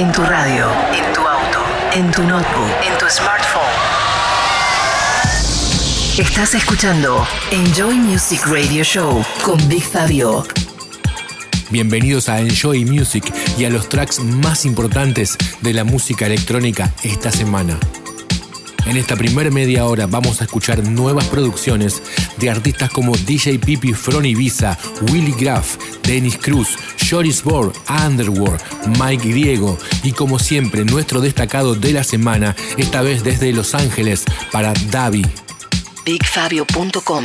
En tu radio, en tu auto, en tu notebook, en tu smartphone. Estás escuchando Enjoy Music Radio Show con Big Fabio. Bienvenidos a Enjoy Music y a los tracks más importantes de la música electrónica esta semana. En esta primera media hora vamos a escuchar nuevas producciones de artistas como DJ Pipi From Ibiza, Willy Graff, Dennis Cruz, Joris Bor, Underworld, Mike Diego y como siempre nuestro destacado de la semana, esta vez desde Los Ángeles para Davi. BigFabio.com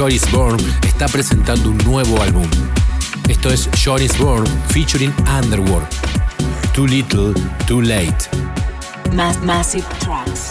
Joris Born está presentando un nuevo álbum. Esto es Joris Born featuring Underworld. Too Little, Too Late. massive Tracks.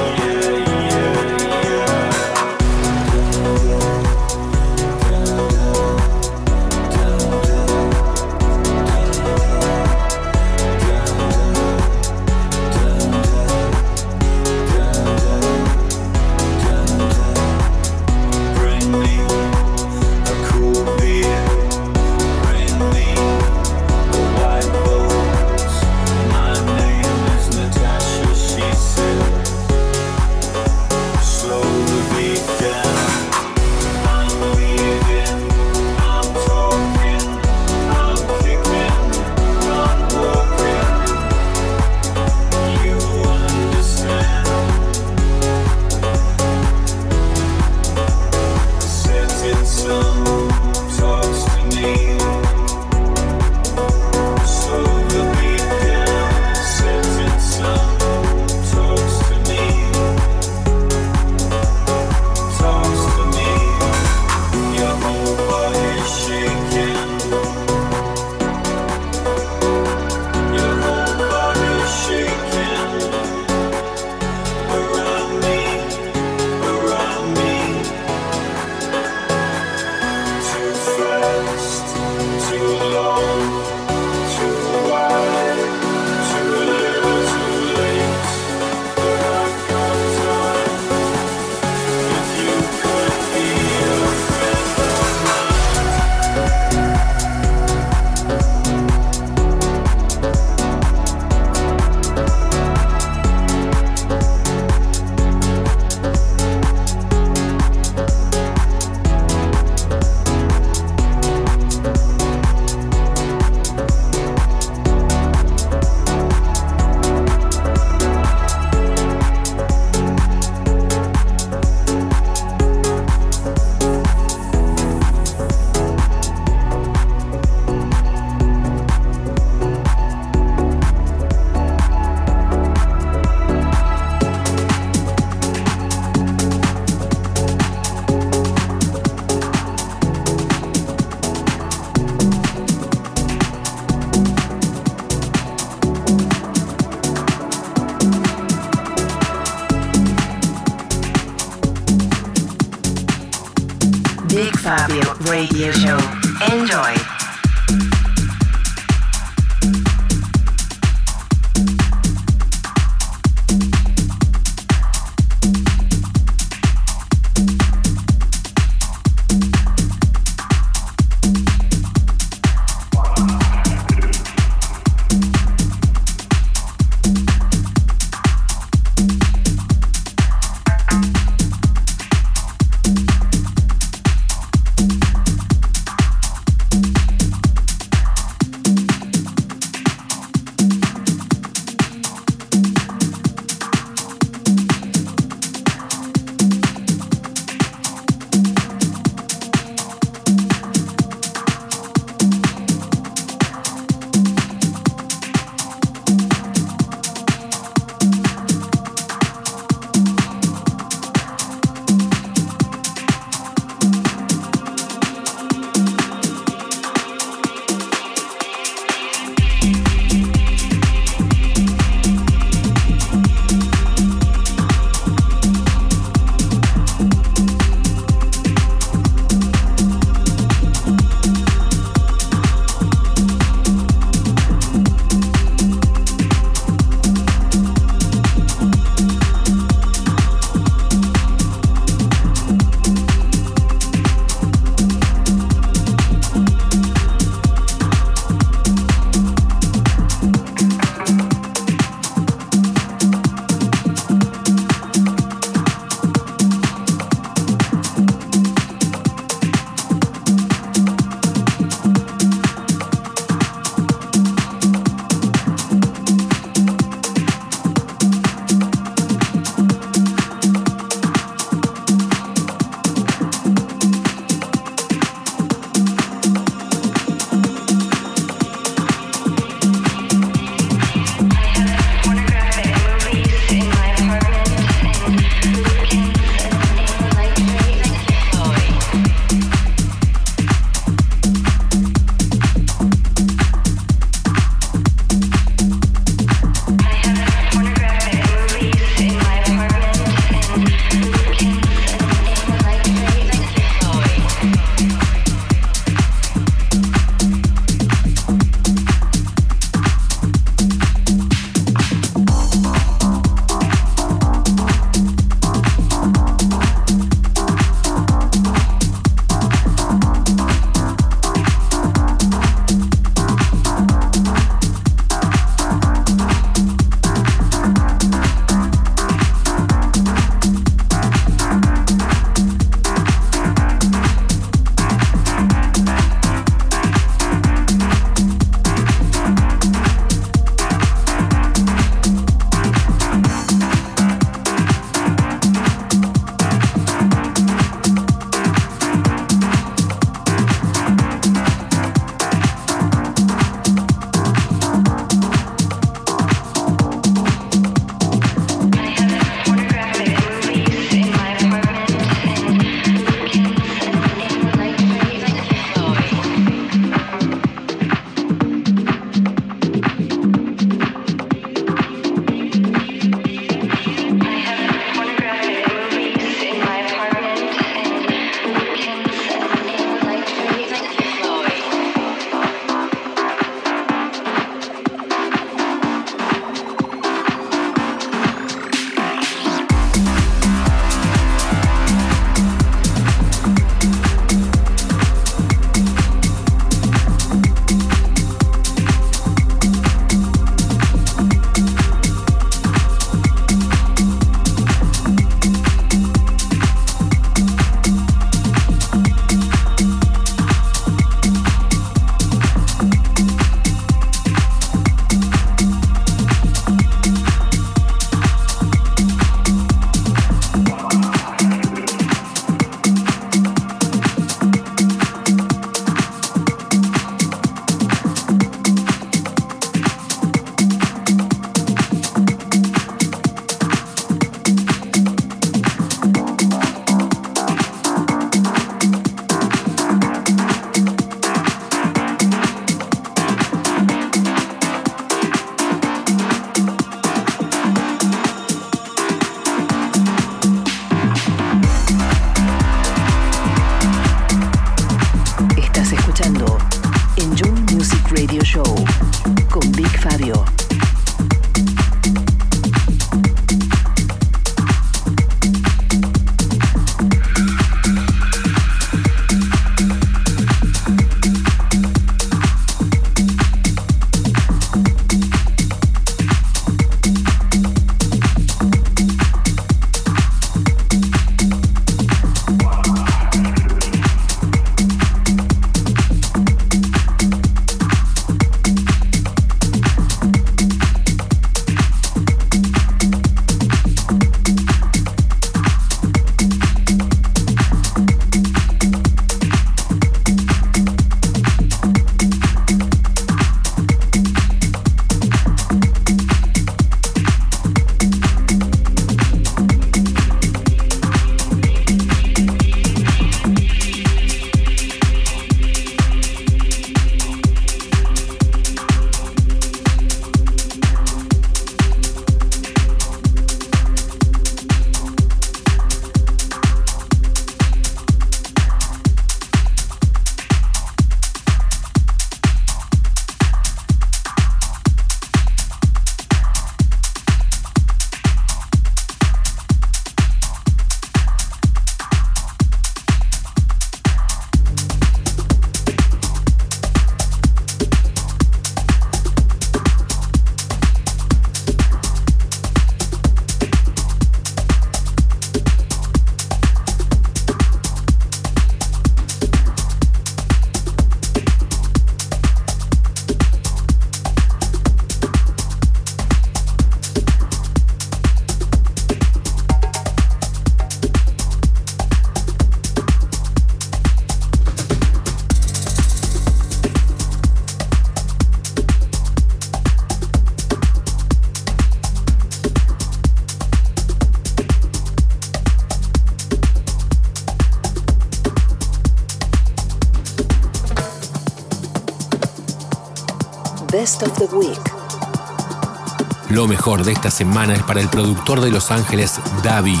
Lo mejor de esta semana es para el productor de Los Ángeles, Davi.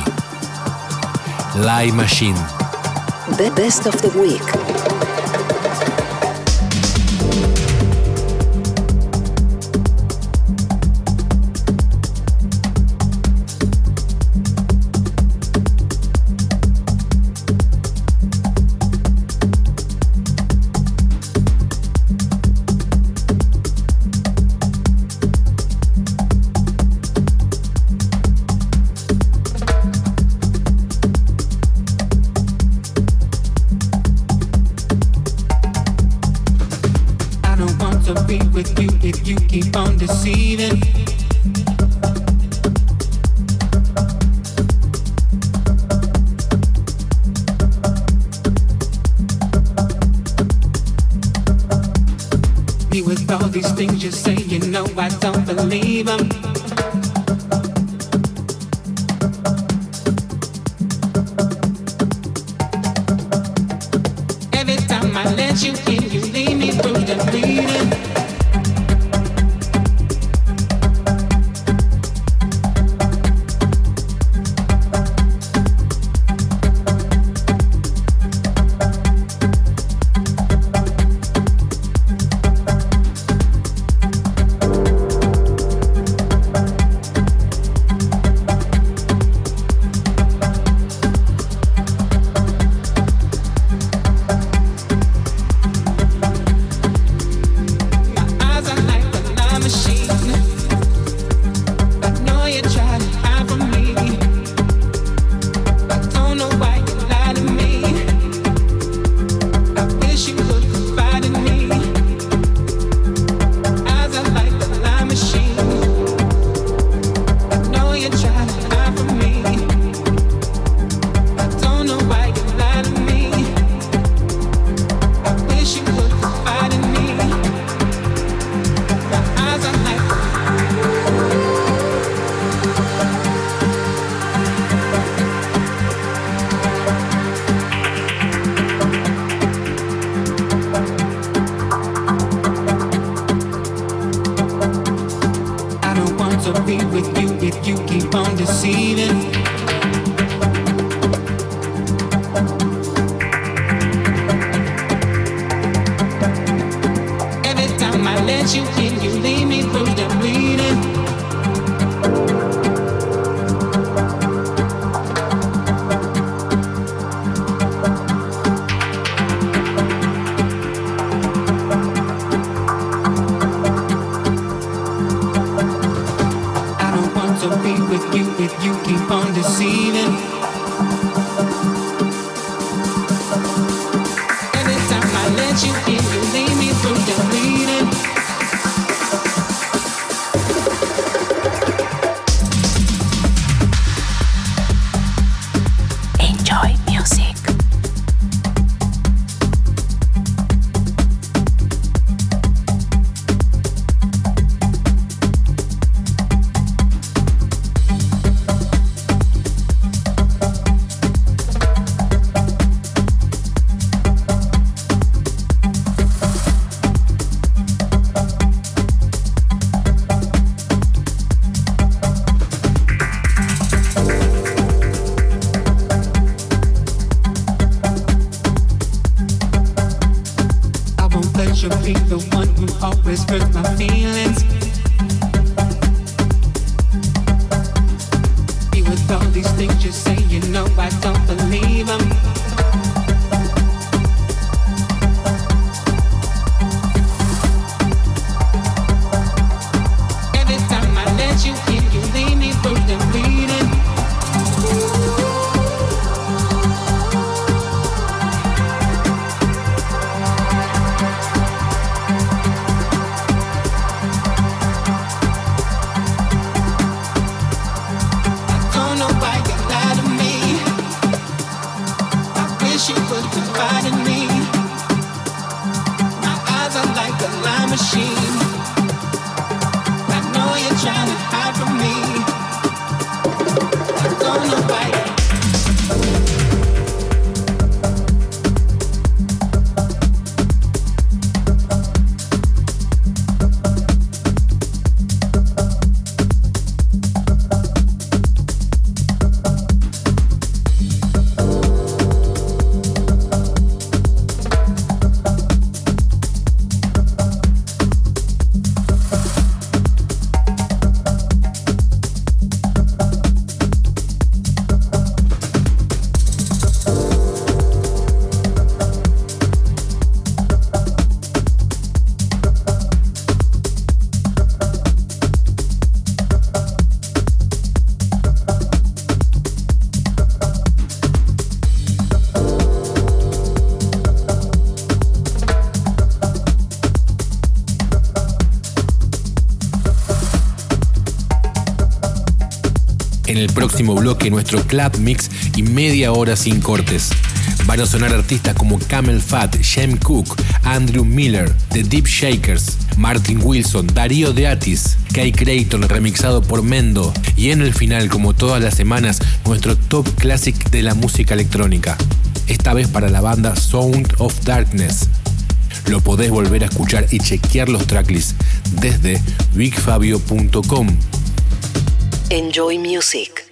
Live Machine. The Best of the Week. to be with you if you keep on deceiving. Me with all these things you're saying, no, I don't believe them. to be with you if you keep on deceiving. Bloque nuestro club mix y media hora sin cortes. Van a sonar artistas como Camel Fat, Shem Cook, Andrew Miller, The Deep Shakers, Martin Wilson, Darío De Atis, Kai Creighton remixado por Mendo y en el final, como todas las semanas, nuestro top classic de la música electrónica. Esta vez para la banda Sound of Darkness. Lo podés volver a escuchar y chequear los tracklists desde bigfabio.com. Enjoy Music.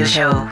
Radio Show.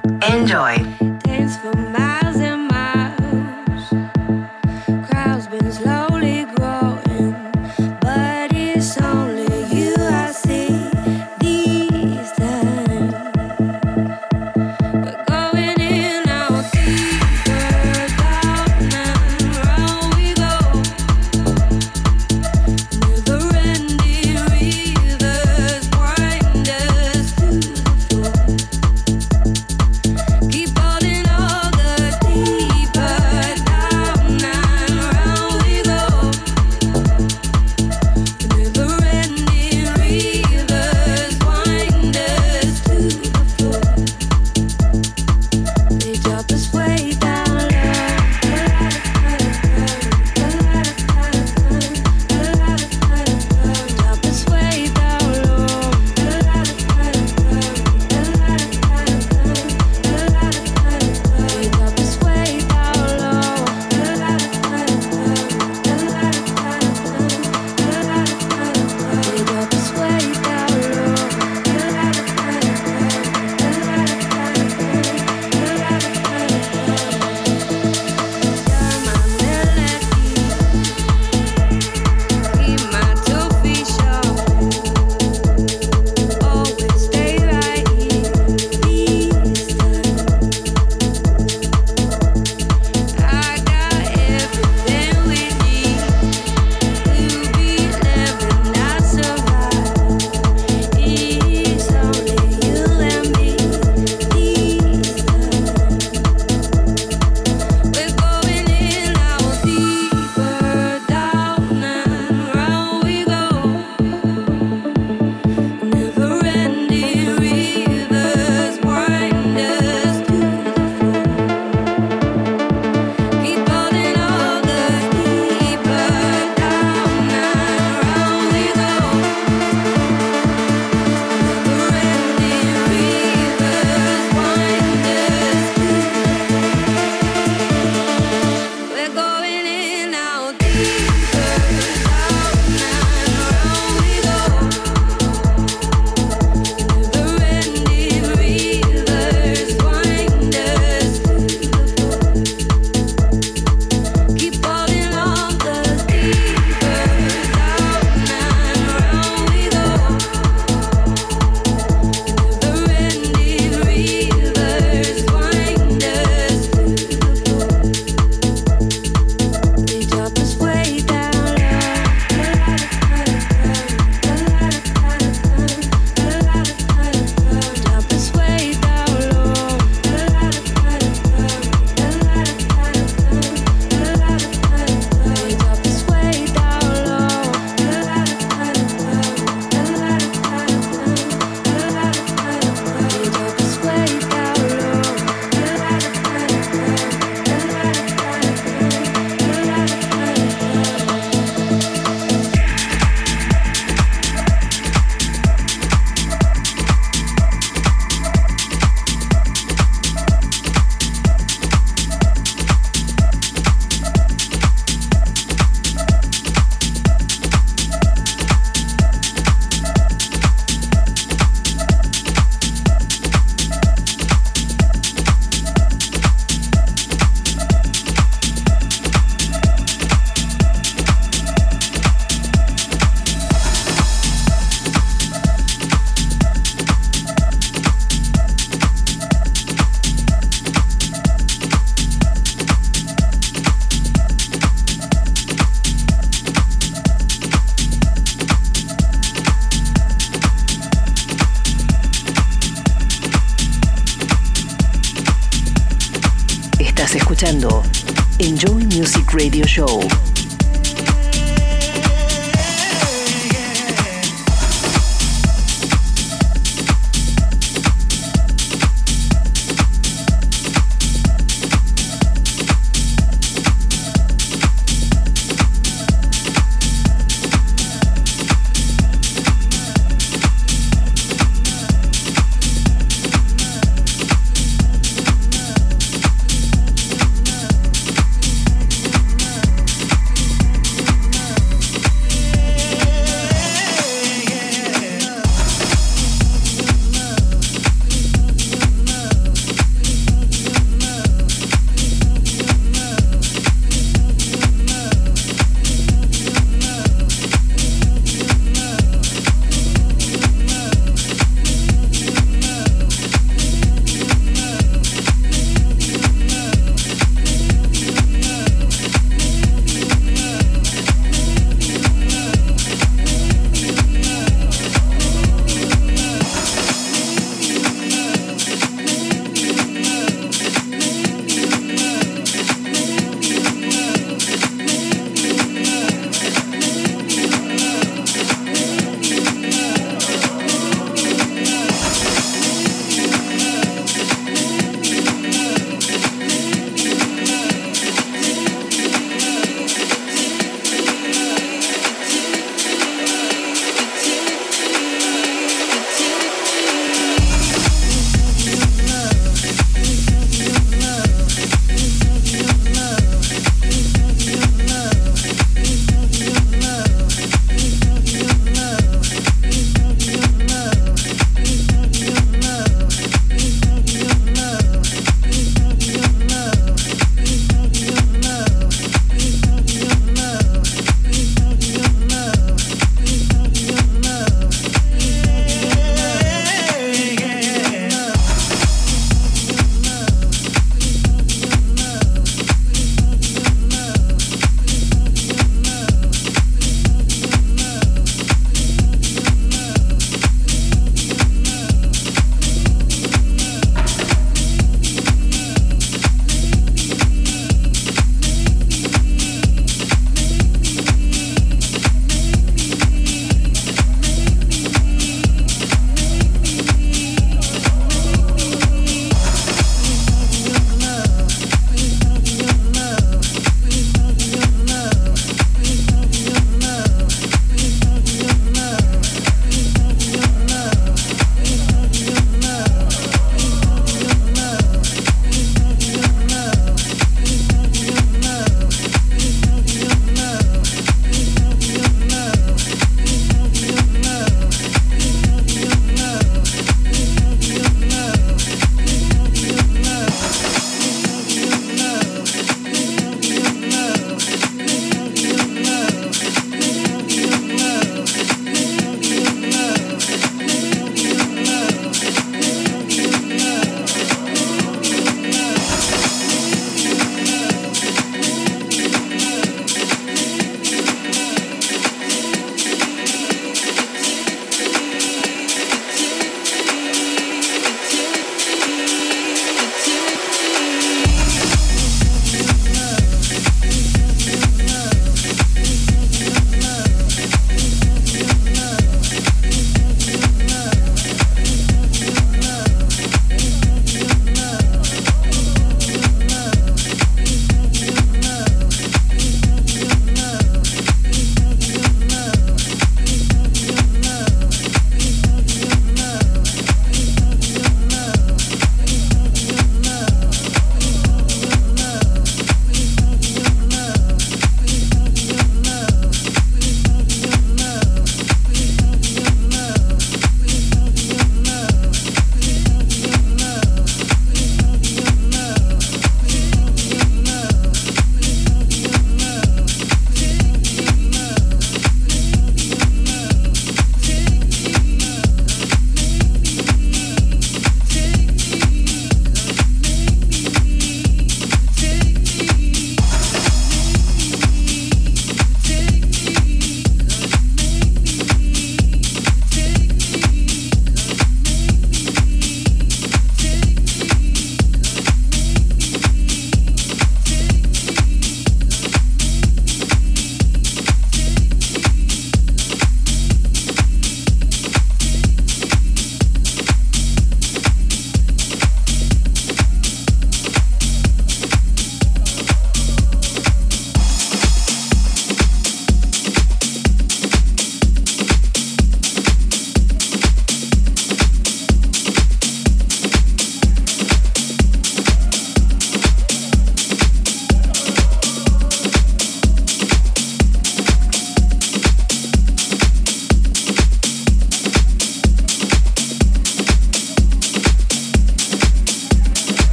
Show.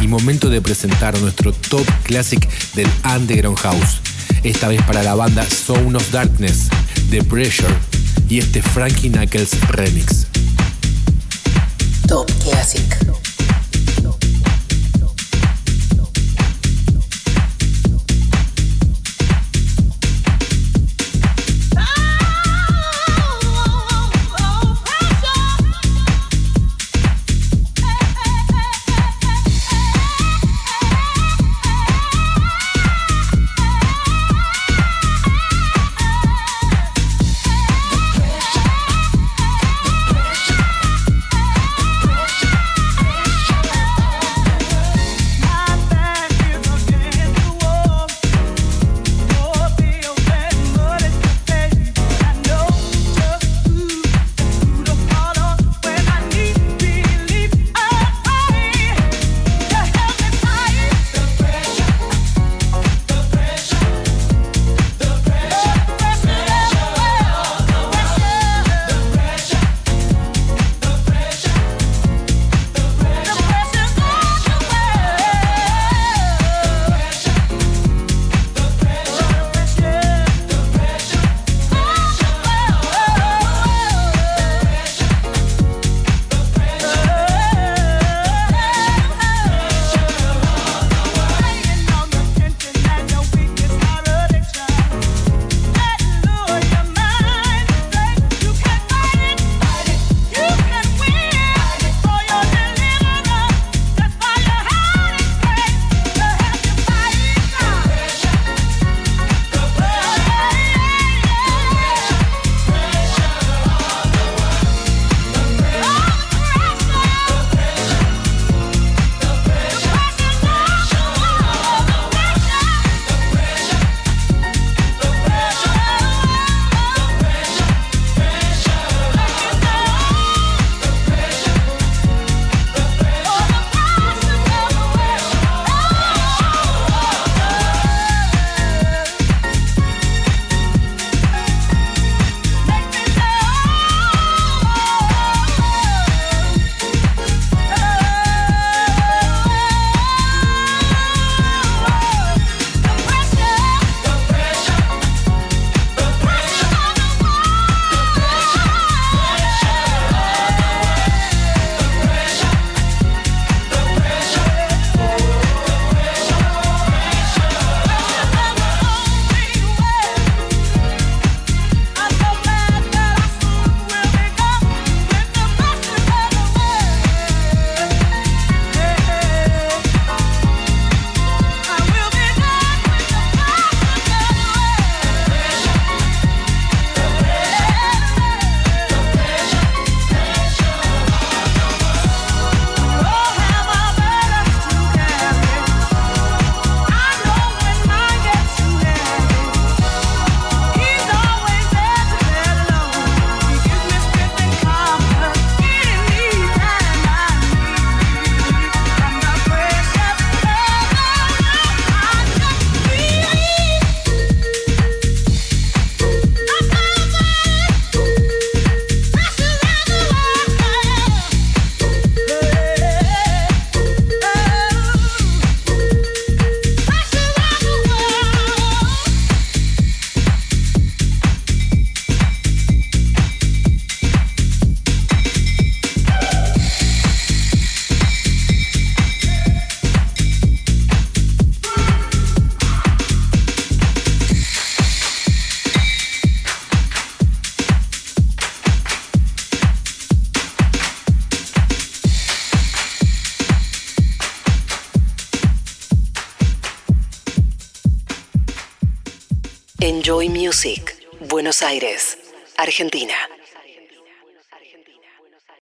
Y momento de presentar nuestro Top Classic del Underground House. Esta vez para la banda Zone of Darkness, The Pressure y este Frankie Knuckles remix. Top Classic.